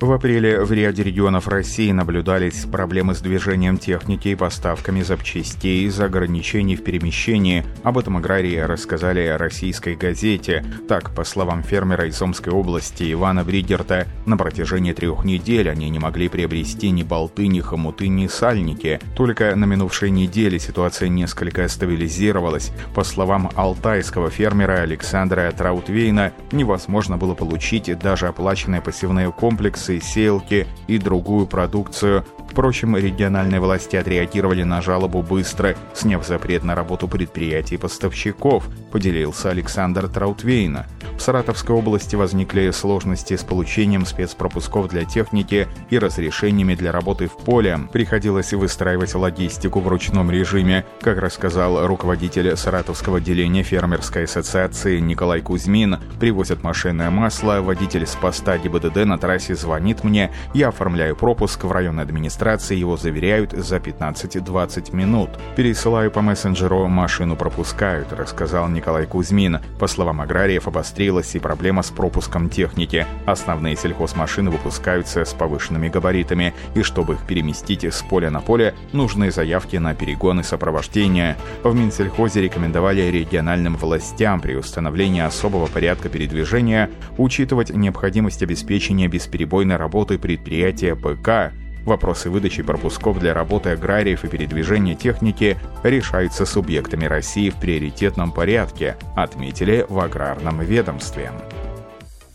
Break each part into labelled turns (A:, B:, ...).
A: В апреле в ряде регионов России наблюдались проблемы с движением техники и поставками запчастей из-за ограничений в перемещении. Об этом аграрии рассказали российской газете. Так, по словам фермера из Омской области Ивана Бригерта, на протяжении трех недель они не могли приобрести ни болты, ни хомуты, ни сальники. Только на минувшей неделе ситуация несколько стабилизировалась. По словам алтайского фермера Александра Траутвейна, невозможно было получить даже оплаченные пассивные комплексы продукции, сеялки и другую продукцию. Впрочем, региональные власти отреагировали на жалобу быстро, сняв запрет на работу предприятий и поставщиков, поделился Александр Траутвейна. В Саратовской области возникли сложности с получением спецпропусков для техники и разрешениями для работы в поле. Приходилось выстраивать логистику в ручном режиме. Как рассказал руководитель Саратовского отделения фермерской ассоциации Николай Кузьмин, привозят машинное масло, водитель с поста ГИБДД на трассе звонит мне, я оформляю пропуск в районной администрации, его заверяют за 15-20 минут. Пересылаю по мессенджеру, машину пропускают, рассказал Николай Кузьмин. По словам аграриев, обострили появилась и проблема с пропуском техники. Основные сельхозмашины выпускаются с повышенными габаритами, и чтобы их переместить с поля на поле, нужны заявки на перегоны сопровождения. В Минсельхозе рекомендовали региональным властям при установлении особого порядка передвижения учитывать необходимость обеспечения бесперебойной работы предприятия ПК, Вопросы выдачи пропусков для работы аграриев и передвижения техники решаются субъектами России в приоритетном порядке, отметили в аграрном ведомстве.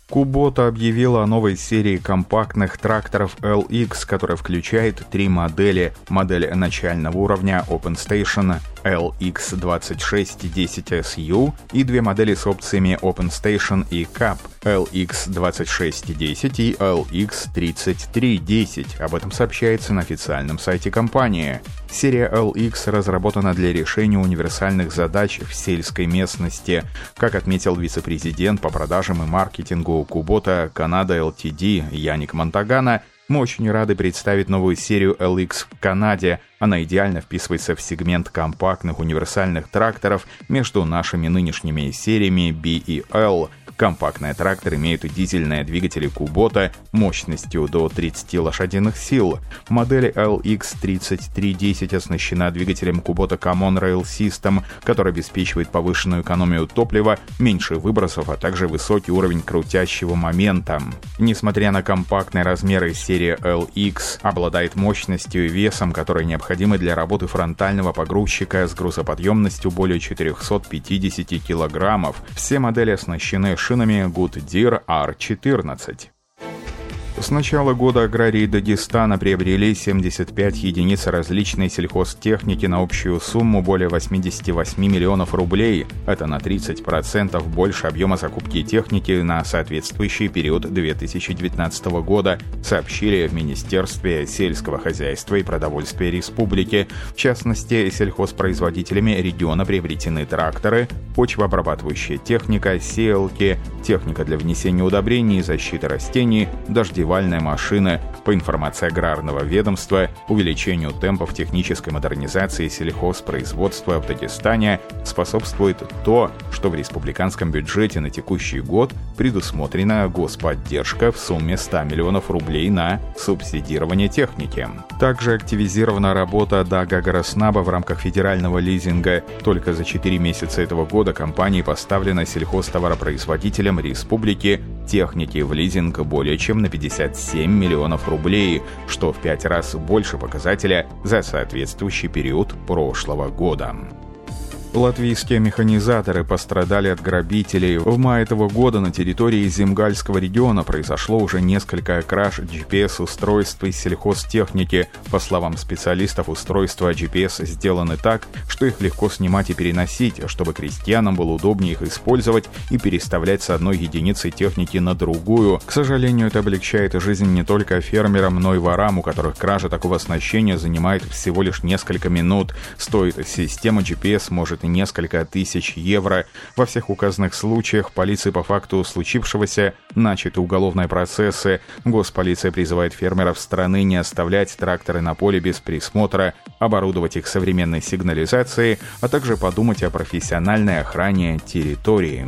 A: Кубота объявила о новой серии компактных тракторов LX, которая включает три модели. Модель начального уровня OpenStation LX2610SU и две модели с опциями OpenStation и CAP LX2610 и LX3310. Об этом сообщается на официальном сайте компании. Серия LX разработана для решения универсальных задач в сельской местности. Как отметил вице-президент по продажам и маркетингу Кубота Канада LTD Яник Монтагана, мы очень рады представить новую серию LX в Канаде. Она идеально вписывается в сегмент компактных универсальных тракторов между нашими нынешними сериями B и L – Компактные тракторы имеют дизельные двигатели Кубота мощностью до 30 лошадиных сил. Модель LX3310 оснащена двигателем Кубота Common Rail System, который обеспечивает повышенную экономию топлива, меньше выбросов, а также высокий уровень крутящего момента. Несмотря на компактные размеры, серия LX обладает мощностью и весом, которые необходимы для работы фронтального погрузчика с грузоподъемностью более 450 килограммов. Все модели оснащены шинами Goodyear R14. С начала года аграрии Дагестана приобрели 75 единиц различной сельхозтехники на общую сумму более 88 миллионов рублей. Это на 30% больше объема закупки техники на соответствующий период 2019 года, сообщили в Министерстве сельского хозяйства и продовольствия республики. В частности, сельхозпроизводителями региона приобретены тракторы, почвообрабатывающая техника, сеялки, техника для внесения удобрений и защиты растений, дождевальная машина. По информации аграрного ведомства, увеличению темпов технической модернизации сельхозпроизводства в Дагестане способствует то, что в республиканском бюджете на текущий год предусмотрена господдержка в сумме 100 миллионов рублей на субсидирование техники. Также активизирована работа Дага Гороснаба в рамках федерального лизинга. Только за 4 месяца этого года компании поставлена сельхозтоваропроизводителям республики техники в лизинг более чем на 57 миллионов рублей, что в пять раз больше показателя за соответствующий период прошлого года. Латвийские механизаторы пострадали от грабителей. В мае этого года на территории Земгальского региона произошло уже несколько краж GPS-устройств из сельхозтехники. По словам специалистов, устройства GPS сделаны так, что их легко снимать и переносить, чтобы крестьянам было удобнее их использовать и переставлять с одной единицы техники на другую. К сожалению, это облегчает жизнь не только фермерам, но и ворам, у которых кража такого оснащения занимает всего лишь несколько минут. Стоит система GPS может стоит несколько тысяч евро. Во всех указанных случаях полиции по факту случившегося начаты уголовные процессы. Госполиция призывает фермеров страны не оставлять тракторы на поле без присмотра, оборудовать их современной сигнализацией, а также подумать о профессиональной охране территории.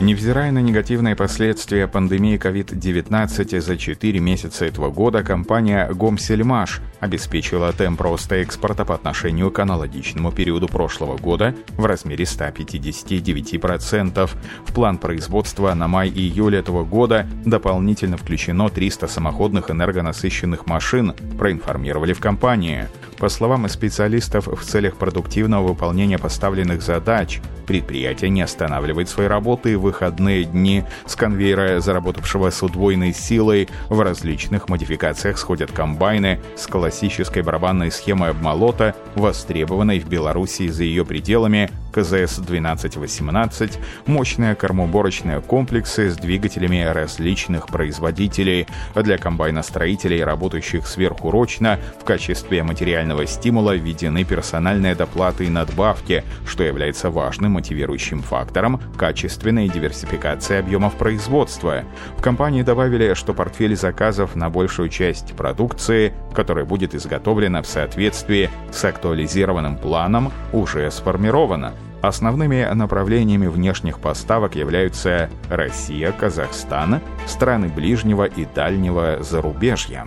A: Невзирая на негативные последствия пандемии COVID-19 за 4 месяца этого года, компания «Гомсельмаш» обеспечила темп роста экспорта по отношению к аналогичному периоду прошлого года в размере 159%. В план производства на май и июль этого года дополнительно включено 300 самоходных энергонасыщенных машин, проинформировали в компании. По словам специалистов, в целях продуктивного выполнения поставленных задач предприятие не останавливает свои работы в выходные дни. С конвейера, заработавшего с удвоенной силой, в различных модификациях сходят комбайны с классической барабанной схемой обмолота, востребованной в Беларуси за ее пределами, КЗС-1218, мощные кормоуборочные комплексы с двигателями различных производителей. Для комбайностроителей, работающих сверхурочно, в качестве материального стимула введены персональные доплаты и надбавки, что является важным мотивирующим фактором качественной диверсификации объемов производства. В компании добавили, что портфель заказов на большую часть продукции, которая будет изготовлена в соответствии с актуализированным планом, уже сформирована. Основными направлениями внешних поставок являются Россия, Казахстан, страны ближнего и дальнего зарубежья.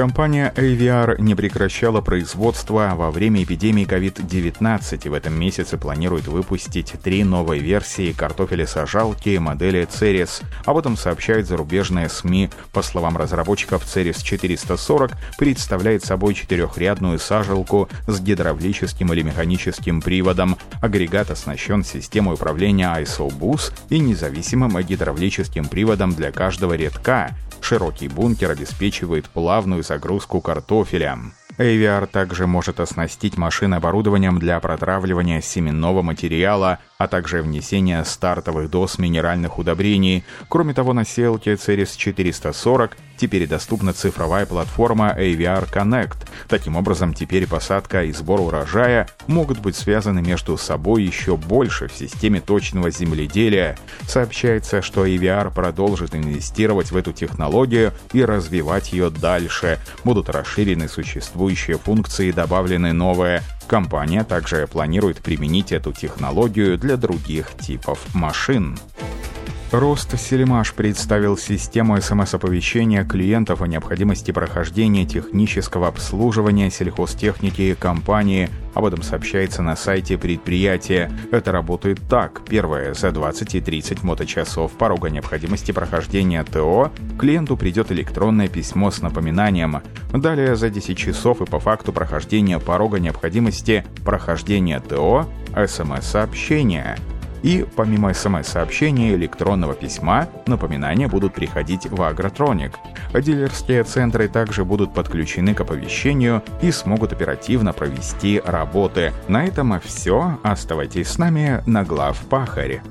A: Компания AVR не прекращала производство во время эпидемии COVID-19 и в этом месяце планирует выпустить три новые версии картофеля-сажалки модели Ceres. Об этом сообщают зарубежные СМИ. По словам разработчиков, Ceres 440 представляет собой четырехрядную сажалку с гидравлическим или механическим приводом. Агрегат оснащен системой управления ISO-BUS и независимым гидравлическим приводом для каждого рядка. Широкий бункер обеспечивает плавную загрузку картофеля. AVR также может оснастить машины оборудованием для протравливания семенного материала, а также внесения стартовых доз минеральных удобрений. Кроме того, на селке Ceres 440 теперь доступна цифровая платформа AVR Connect. Таким образом, теперь посадка и сбор урожая могут быть связаны между собой еще больше в системе точного земледелия. Сообщается, что AVR продолжит инвестировать в эту технологию и развивать ее дальше. Будут расширены существующие функции и добавлены новые. Компания также планирует применить эту технологию для других типов машин. Рост Селимаш представил систему СМС-оповещения клиентов о необходимости прохождения технического обслуживания сельхозтехники компании. Об этом сообщается на сайте предприятия. Это работает так. Первое. За 20 и 30 моточасов порога необходимости прохождения ТО клиенту придет электронное письмо с напоминанием. Далее за 10 часов и по факту прохождения порога необходимости прохождения ТО СМС-сообщение – и помимо смс-сообщения электронного письма, напоминания будут приходить в Агротроник. Дилерские центры также будут подключены к оповещению и смогут оперативно провести работы. На этом все. Оставайтесь с нами на глав Пахаре.